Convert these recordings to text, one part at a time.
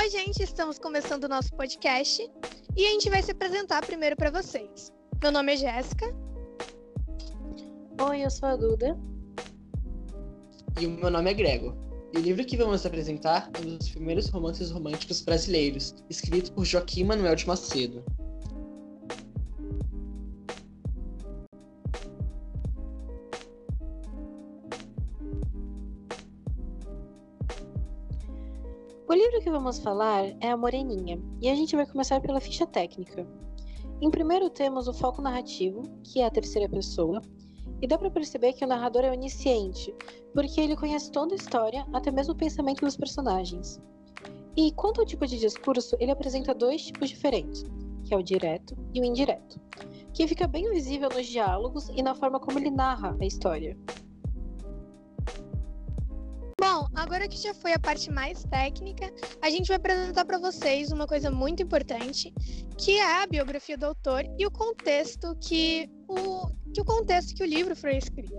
Oi, gente, estamos começando o nosso podcast e a gente vai se apresentar primeiro para vocês. Meu nome é Jéssica. Oi, eu sou a Duda. E o meu nome é Grego. E o livro que vamos apresentar é um dos primeiros romances românticos brasileiros, escrito por Joaquim Manuel de Macedo. O livro que vamos falar é A Moreninha, e a gente vai começar pela ficha técnica. Em primeiro temos o foco narrativo, que é a terceira pessoa, e dá para perceber que o narrador é onisciente, porque ele conhece toda a história, até mesmo o pensamento dos personagens. E quanto ao tipo de discurso, ele apresenta dois tipos diferentes, que é o direto e o indireto, que fica bem visível nos diálogos e na forma como ele narra a história. Agora que já foi a parte mais técnica, a gente vai apresentar para vocês uma coisa muito importante, que é a biografia do autor e o contexto que o, que o contexto que o livro foi escrito.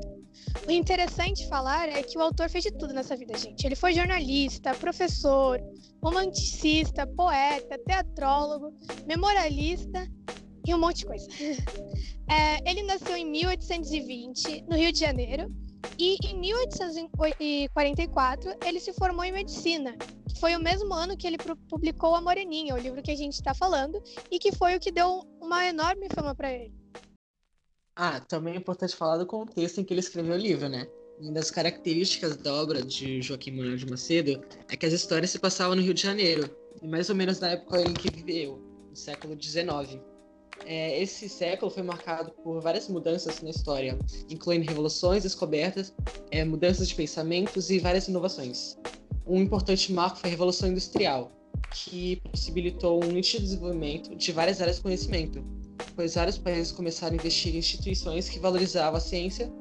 O interessante falar é que o autor fez de tudo nessa vida, gente. Ele foi jornalista, professor, romanticista, poeta, teatrólogo, memorialista e um monte de coisa. É, ele nasceu em 1820, no Rio de Janeiro, e em 1844 ele se formou em medicina, que foi o mesmo ano que ele publicou A Moreninha, o livro que a gente está falando, e que foi o que deu uma enorme fama para ele. Ah, também é importante falar do contexto em que ele escreveu o livro, né? Uma das características da obra de Joaquim Manuel de Macedo é que as histórias se passavam no Rio de Janeiro, mais ou menos na época em que viveu, no século XIX. É, esse século foi marcado por várias mudanças na história, incluindo revoluções, descobertas, é, mudanças de pensamentos e várias inovações. Um importante marco foi a Revolução Industrial, que possibilitou um nítido desenvolvimento de várias áreas de conhecimento, pois vários países começaram a investir em instituições que valorizavam a ciência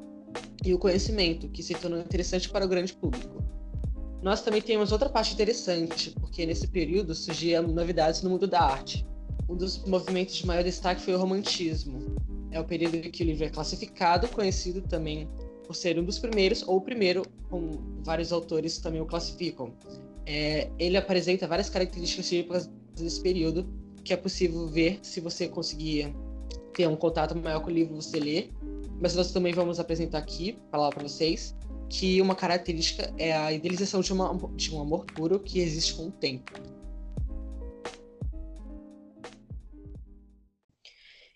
e o conhecimento, que se tornou interessante para o grande público. Nós também temos outra parte interessante, porque nesse período surgiam novidades no mundo da arte, um dos movimentos de maior destaque foi o romantismo. É o período em que o livro é classificado, conhecido também por ser um dos primeiros, ou o primeiro, como vários autores também o classificam. É, ele apresenta várias características típicas desse período, que é possível ver se você conseguir ter um contato maior com o livro você lê. Mas nós também vamos apresentar aqui, falar para vocês, que uma característica é a idealização de, uma, de um amor puro que existe com o tempo.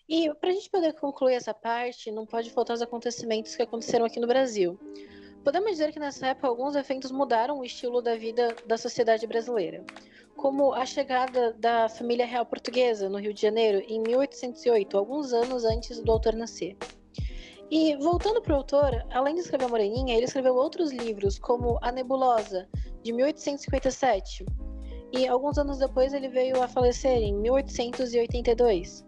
E para a gente poder concluir essa parte, não pode faltar os acontecimentos que aconteceram aqui no Brasil. Podemos dizer que nessa época alguns eventos mudaram o estilo da vida da sociedade brasileira, como a chegada da família real portuguesa no Rio de Janeiro em 1808, alguns anos antes do autor nascer. E voltando para o autor, além de escrever Moreninha, ele escreveu outros livros, como A Nebulosa, de 1857, e alguns anos depois ele veio a falecer em 1882.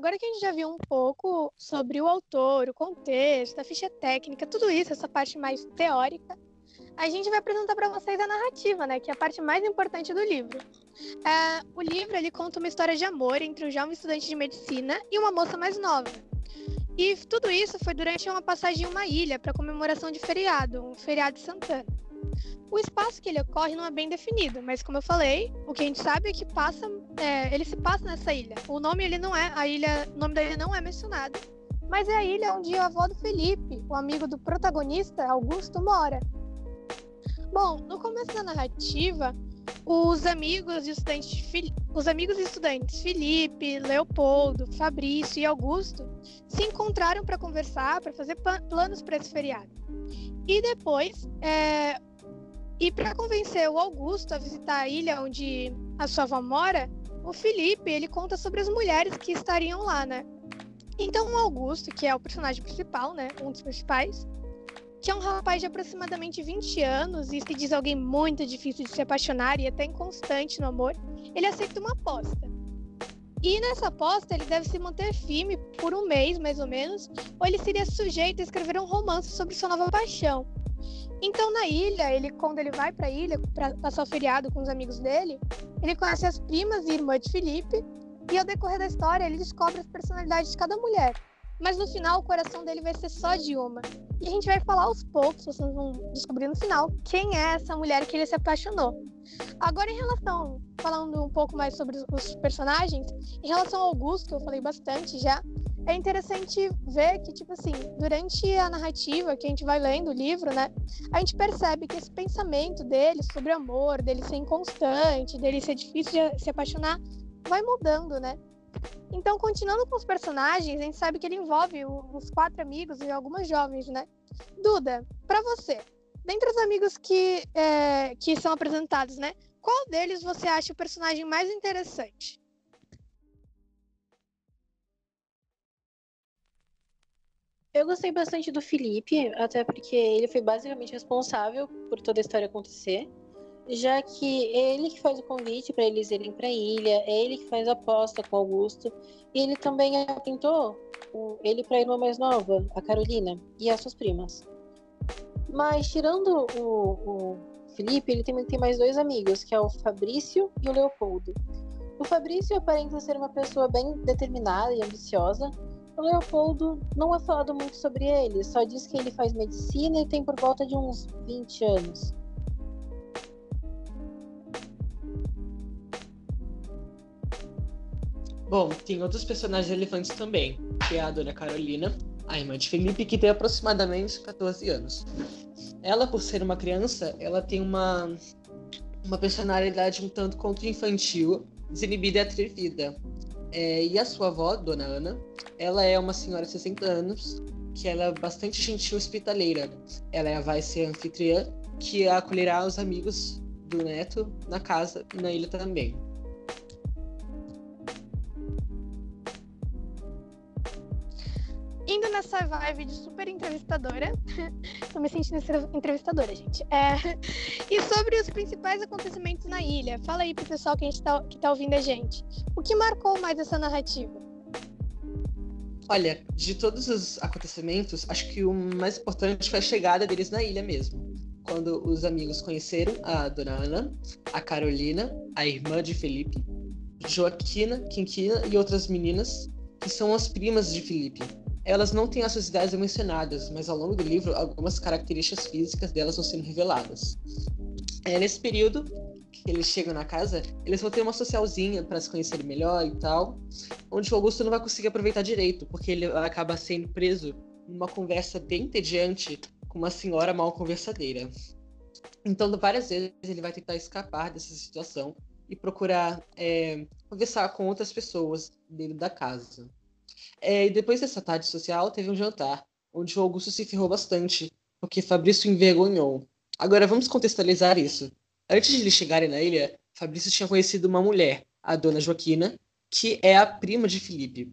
Agora que a gente já viu um pouco sobre o autor, o contexto, a ficha técnica, tudo isso, essa parte mais teórica, a gente vai apresentar para vocês a narrativa, né, que é a parte mais importante do livro. É, o livro ele conta uma história de amor entre um jovem estudante de medicina e uma moça mais nova. E tudo isso foi durante uma passagem em uma ilha para comemoração de feriado, um feriado de Santana. O espaço que ele ocorre não é bem definido, mas como eu falei, o que a gente sabe é que passa, é, ele se passa nessa ilha. O nome ele não é, a ilha, o nome da ilha não é mencionado, mas é a ilha onde o avô do Felipe, o amigo do protagonista, Augusto, mora. Bom, no começo da narrativa, os amigos e estudantes, os amigos e estudantes Felipe, Leopoldo, Fabrício e Augusto se encontraram para conversar, para fazer planos para esse feriado. E depois, é, e para convencer o Augusto a visitar a ilha onde a sua avó mora, o Felipe ele conta sobre as mulheres que estariam lá, né? Então o Augusto, que é o personagem principal, né, um dos principais, que é um rapaz de aproximadamente 20 anos e se diz alguém muito difícil de se apaixonar e até inconstante no amor, ele aceita uma aposta. E nessa aposta ele deve se manter firme por um mês, mais ou menos, ou ele seria sujeito a escrever um romance sobre sua nova paixão. Então, na ilha, ele quando ele vai para a ilha para passar o feriado com os amigos dele, ele conhece as primas e irmã de Felipe, e ao decorrer da história, ele descobre as personalidades de cada mulher. mas no final o coração dele vai ser só de uma. E a gente vai falar aos poucos, vocês vão descobrir no final quem é essa mulher que ele se apaixonou. Agora, em relação, falando um pouco mais sobre os personagens, em relação ao Augusto, que eu falei bastante já, é interessante ver que, tipo assim, durante a narrativa que a gente vai lendo o livro, né, a gente percebe que esse pensamento dele sobre amor, dele ser inconstante, dele ser difícil de se apaixonar, vai mudando, né? Então, continuando com os personagens, a gente sabe que ele envolve os quatro amigos e algumas jovens, né? Duda, para você, dentre os amigos que, é, que são apresentados, né? Qual deles você acha o personagem mais interessante? Eu gostei bastante do Felipe, até porque ele foi basicamente responsável por toda a história acontecer já que é ele que faz o convite para eles irem para a ilha, é ele que faz a aposta com Augusto, e ele também atentou ele para a irmã mais nova, a Carolina, e as suas primas. Mas tirando o, o Felipe, ele também tem mais dois amigos, que é o Fabrício e o Leopoldo. O Fabrício aparenta ser uma pessoa bem determinada e ambiciosa. Leopoldo não é falado muito sobre ele, só diz que ele faz medicina e tem por volta de uns 20 anos. Bom, tem outros personagens relevantes também, que é a Dona Carolina, a irmã de Felipe, que tem aproximadamente 14 anos. Ela, por ser uma criança, ela tem uma, uma personalidade um tanto quanto infantil, desinibida e atrevida. É, e a sua avó, Dona Ana, ela é uma senhora de 60 anos, que ela é bastante gentil hospitaleira. Ela vai ser anfitriã, que acolherá os amigos do neto na casa e na ilha também. Indo nessa vibe de super entrevistadora. Tô me sentindo entrevistadora, gente. É... E sobre os principais acontecimentos na ilha. Fala aí pro pessoal que, a gente tá, que tá ouvindo a gente. O que marcou mais essa narrativa? Olha, de todos os acontecimentos, acho que o mais importante foi a chegada deles na ilha mesmo. Quando os amigos conheceram a Dona Ana, a Carolina, a irmã de Felipe, Joaquina, Quinquina e outras meninas, que são as primas de Felipe elas não têm as suas idades mencionadas, mas ao longo do livro, algumas características físicas delas vão sendo reveladas. É, nesse período que eles chegam na casa, eles vão ter uma socialzinha para se conhecerem melhor e tal, onde o Augusto não vai conseguir aproveitar direito, porque ele acaba sendo preso numa conversa bem entediante com uma senhora mal conversadeira. Então, várias vezes ele vai tentar escapar dessa situação e procurar é, conversar com outras pessoas dentro da casa. É, e depois dessa tarde social, teve um jantar, onde o Augusto se ferrou bastante, porque Fabrício envergonhou. Agora vamos contextualizar isso. Antes de eles chegarem na ilha, Fabrício tinha conhecido uma mulher, a dona Joaquina, que é a prima de Felipe.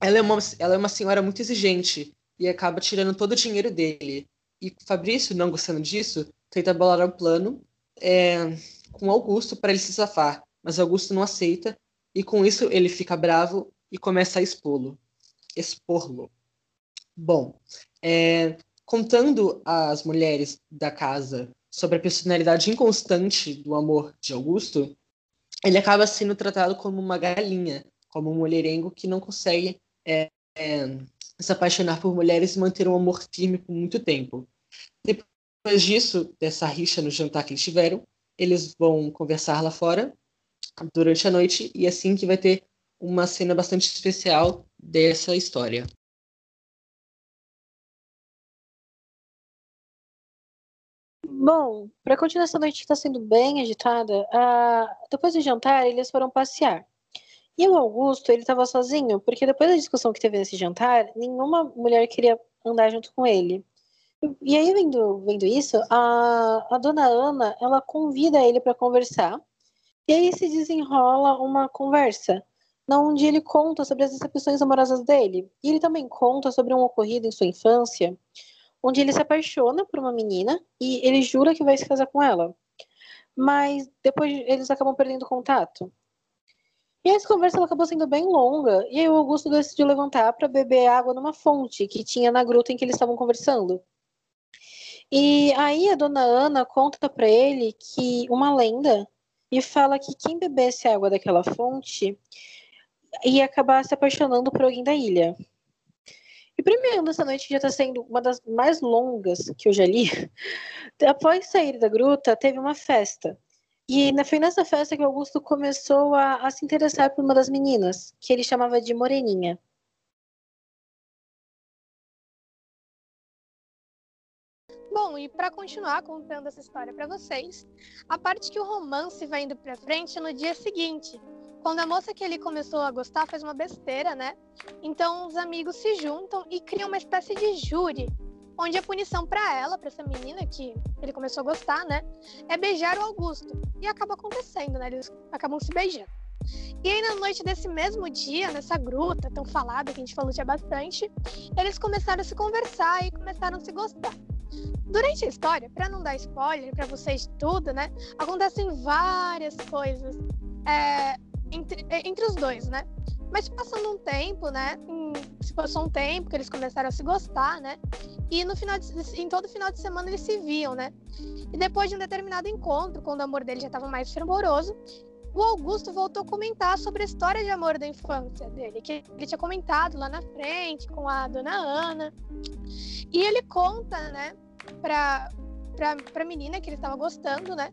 Ela é uma, ela é uma senhora muito exigente e acaba tirando todo o dinheiro dele. E Fabrício, não gostando disso, tenta bolar um plano é, com Augusto para ele se safar, mas Augusto não aceita e com isso ele fica bravo e começa a expô-lo, expor-lo. Bom, é, contando às mulheres da casa sobre a personalidade inconstante do amor de Augusto, ele acaba sendo tratado como uma galinha, como um mulherengo que não consegue é, é, se apaixonar por mulheres e manter um amor firme por muito tempo. Depois disso, dessa rixa no jantar que eles tiveram, eles vão conversar lá fora durante a noite e é assim que vai ter uma cena bastante especial dessa história. Bom, para continuar essa noite que está sendo bem agitada, uh, depois do jantar eles foram passear. E o Augusto, ele estava sozinho, porque depois da discussão que teve nesse jantar, nenhuma mulher queria andar junto com ele. E aí, vendo, vendo isso, a, a dona Ana, ela convida ele para conversar. E aí se desenrola uma conversa onde ele conta sobre as decepções amorosas dele. E ele também conta sobre um ocorrido em sua infância, onde ele se apaixona por uma menina e ele jura que vai se casar com ela. Mas depois eles acabam perdendo contato. E essa conversa acabou sendo bem longa, e aí o Augusto decidiu levantar para beber água numa fonte que tinha na gruta em que eles estavam conversando. E aí a dona Ana conta para ele que uma lenda e fala que quem bebesse água daquela fonte ia acabar se apaixonando por alguém da ilha. E primeiro, essa noite já está sendo uma das mais longas que eu já li. Após sair da gruta, teve uma festa. E foi nessa festa que Augusto começou a, a se interessar por uma das meninas, que ele chamava de Moreninha. Bom, e para continuar contando essa história para vocês, a parte que o romance vai indo para frente é no dia seguinte, quando a moça que ele começou a gostar faz uma besteira, né? Então os amigos se juntam e criam uma espécie de júri, onde a punição para ela, para essa menina que ele começou a gostar, né, é beijar o Augusto. E acaba acontecendo, né? Eles acabam se beijando. E aí, na noite desse mesmo dia, nessa gruta tão falada que a gente falou já bastante, eles começaram a se conversar e começaram a se gostar. Durante a história, para não dar spoiler para vocês tudo, né, acontecem várias coisas é, entre, é, entre os dois, né? Mas passando um tempo, né? Em, se passou um tempo que eles começaram a se gostar, né? E no final de, em todo final de semana eles se viam, né? E depois de um determinado encontro, quando o amor dele já estava mais fervoroso, o Augusto voltou a comentar sobre a história de amor da infância dele, que ele tinha comentado lá na frente com a dona Ana. E ele conta, né, pra, pra menina que ele estava gostando, né?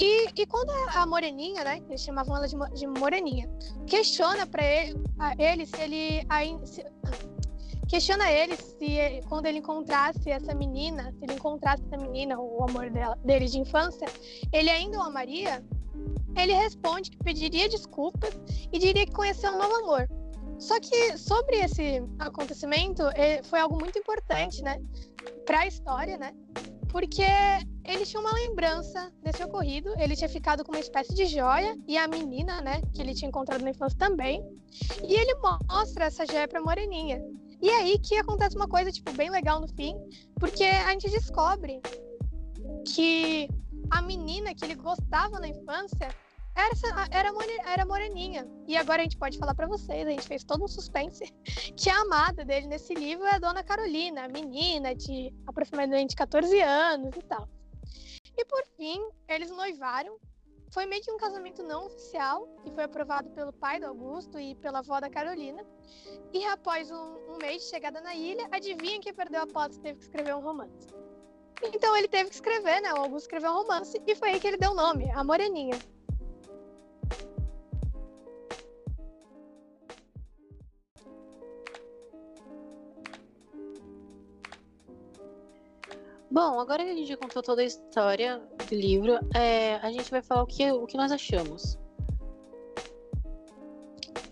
E, e quando a Moreninha, né, eles chamavam ela de, de Moreninha, questiona para ele, ele se ele se, questiona ele se quando ele encontrasse essa menina, se ele encontrasse essa menina, o amor dela, dele de infância, ele ainda o amaria? Ele responde que pediria desculpas e diria que conheceu um novo amor. Só que sobre esse acontecimento, foi algo muito importante, né, para a história, né? Porque ele tinha uma lembrança desse ocorrido, ele tinha ficado com uma espécie de joia e a menina, né, que ele tinha encontrado na infância também. E ele mostra essa joia para Moreninha. E é aí que acontece uma coisa tipo bem legal no fim, porque a gente descobre que a menina que ele gostava na infância era, era, era moreninha. E agora a gente pode falar para vocês, a gente fez todo um suspense, que a amada dele nesse livro é a Dona Carolina, menina de aproximadamente 14 anos e tal. E por fim, eles noivaram. Foi meio que um casamento não oficial, que foi aprovado pelo pai do Augusto e pela avó da Carolina. E após um, um mês de chegada na ilha, adivinha quem perdeu a aposta e teve que escrever um romance. Então ele teve que escrever, né? O Augusto escreveu um romance e foi aí que ele deu o nome, a Moreninha. Bom, agora que a gente contou toda a história do livro, é, a gente vai falar o que, o que nós achamos.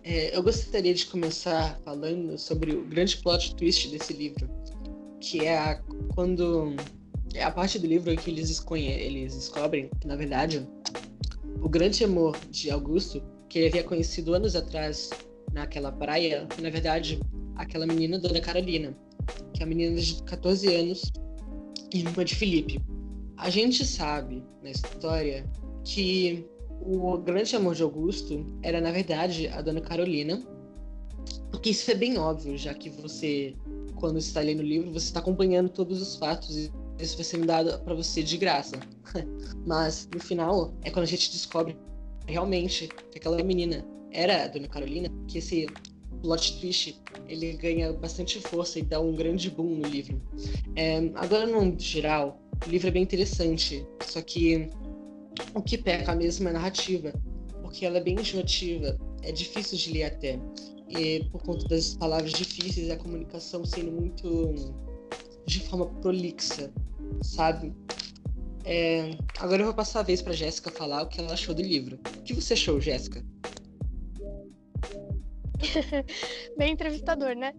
É, eu gostaria de começar falando sobre o grande plot twist desse livro, que é a, quando é a parte do livro que eles, eles descobrem que, na verdade, o grande amor de Augusto, que ele havia conhecido anos atrás naquela praia, na verdade, aquela menina, Dona Carolina, que é a menina de 14 anos irmã de Felipe. A gente sabe na história que o grande amor de Augusto era, na verdade, a dona Carolina, porque isso é bem óbvio, já que você, quando está lendo o livro, você está acompanhando todos os fatos e isso vai sendo dado para você de graça. Mas no final é quando a gente descobre realmente que aquela menina era a dona Carolina, que esse plot twist ele ganha bastante força e dá um grande boom no livro. É, agora, no geral, o livro é bem interessante, só que o que peca mesmo é a narrativa, porque ela é bem enjoativa, é difícil de ler até, e por conta das palavras difíceis a comunicação sendo muito de forma prolixa, sabe? É, agora eu vou passar a vez para Jéssica falar o que ela achou do livro. O que você achou, Jéssica? Bem entrevistador, né?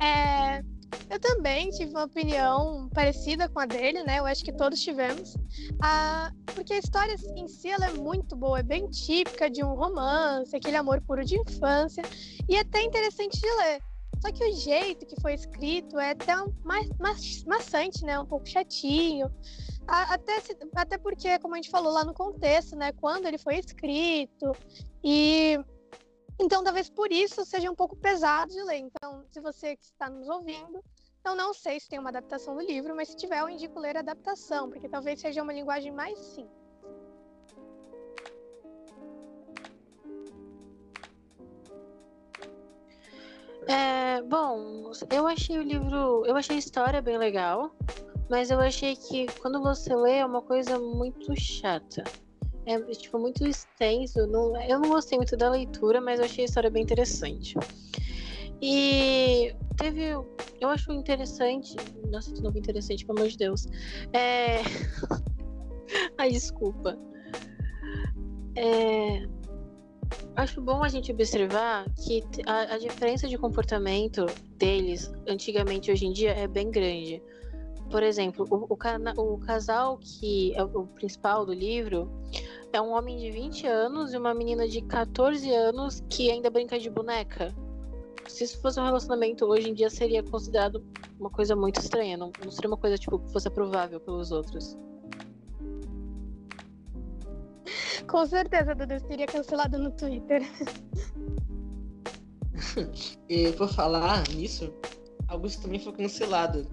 É, eu também tive uma opinião parecida com a dele, né? Eu acho que todos tivemos. Ah, porque a história em si ela é muito boa, é bem típica de um romance, aquele amor puro de infância, e é até interessante de ler. Só que o jeito que foi escrito é até mais, mais maçante, né? Um pouco chatinho. Até, até porque, como a gente falou lá no contexto, né? Quando ele foi escrito e então, talvez por isso seja um pouco pesado de ler. Então, se você que está nos ouvindo, eu não sei se tem uma adaptação do livro, mas se tiver, eu indico ler a adaptação, porque talvez seja uma linguagem mais simples. É, bom, eu achei o livro. Eu achei a história bem legal, mas eu achei que quando você lê é uma coisa muito chata. É tipo muito extenso. Não, eu não gostei muito da leitura, mas eu achei a história bem interessante. E teve. Eu acho interessante. Nossa, de novo interessante, pelo amor de Deus. É. Ai, desculpa. É, acho bom a gente observar que a, a, diferença de comportamento deles, antigamente e hoje em dia, é bem grande. Por exemplo, o, o, o casal que é o principal do livro é um homem de 20 anos e uma menina de 14 anos que ainda brinca de boneca. Se isso fosse um relacionamento hoje em dia, seria considerado uma coisa muito estranha. Não, não seria uma coisa tipo, que fosse aprovável pelos outros. Com certeza, Dudu seria cancelado no Twitter. e por falar nisso, Augusto também foi cancelado.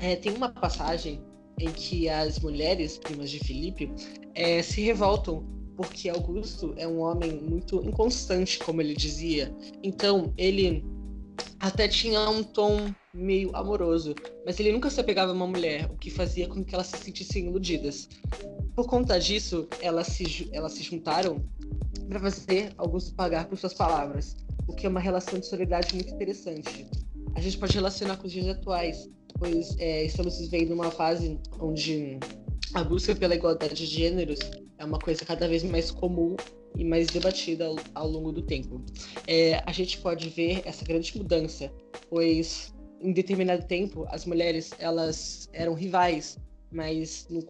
É, tem uma passagem em que as mulheres, primas de Felipe, é, se revoltam porque Augusto é um homem muito inconstante, como ele dizia. Então, ele até tinha um tom meio amoroso, mas ele nunca se apegava a uma mulher, o que fazia com que elas se sentissem iludidas. Por conta disso, elas se, elas se juntaram para fazer Augusto pagar por suas palavras, o que é uma relação de solidariedade muito interessante. A gente pode relacionar com os dias atuais, pois é, estamos vivendo uma fase onde a busca pela igualdade de gêneros é uma coisa cada vez mais comum e mais debatida ao, ao longo do tempo. É, a gente pode ver essa grande mudança, pois em determinado tempo as mulheres elas eram rivais, mas no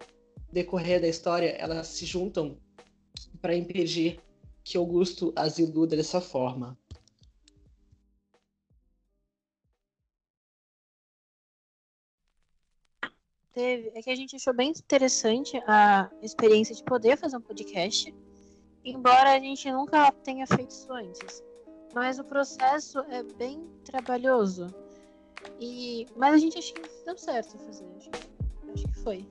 decorrer da história, elas se juntam para impedir que Augusto as iluda dessa forma. Teve, é que a gente achou bem interessante a experiência de poder fazer um podcast, embora a gente nunca tenha feito isso antes. Mas o processo é bem trabalhoso. E, mas a gente acha que deu certo fazer. Acho, acho que foi.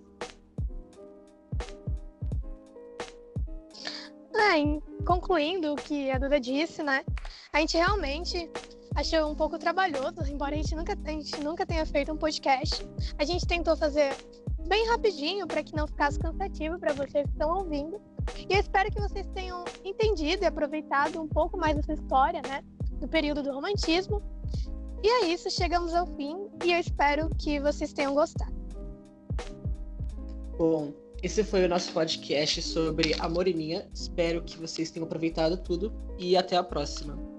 É, concluindo o que a Duda disse, né? A gente realmente achou um pouco trabalhoso, embora a gente nunca, a gente nunca tenha feito um podcast. A gente tentou fazer bem rapidinho para que não ficasse cansativo para vocês que estão ouvindo. E eu espero que vocês tenham entendido e aproveitado um pouco mais dessa história, né? Do período do romantismo. E é isso, chegamos ao fim e eu espero que vocês tenham gostado. Bom, esse foi o nosso podcast sobre Amor e Minha. Espero que vocês tenham aproveitado tudo e até a próxima.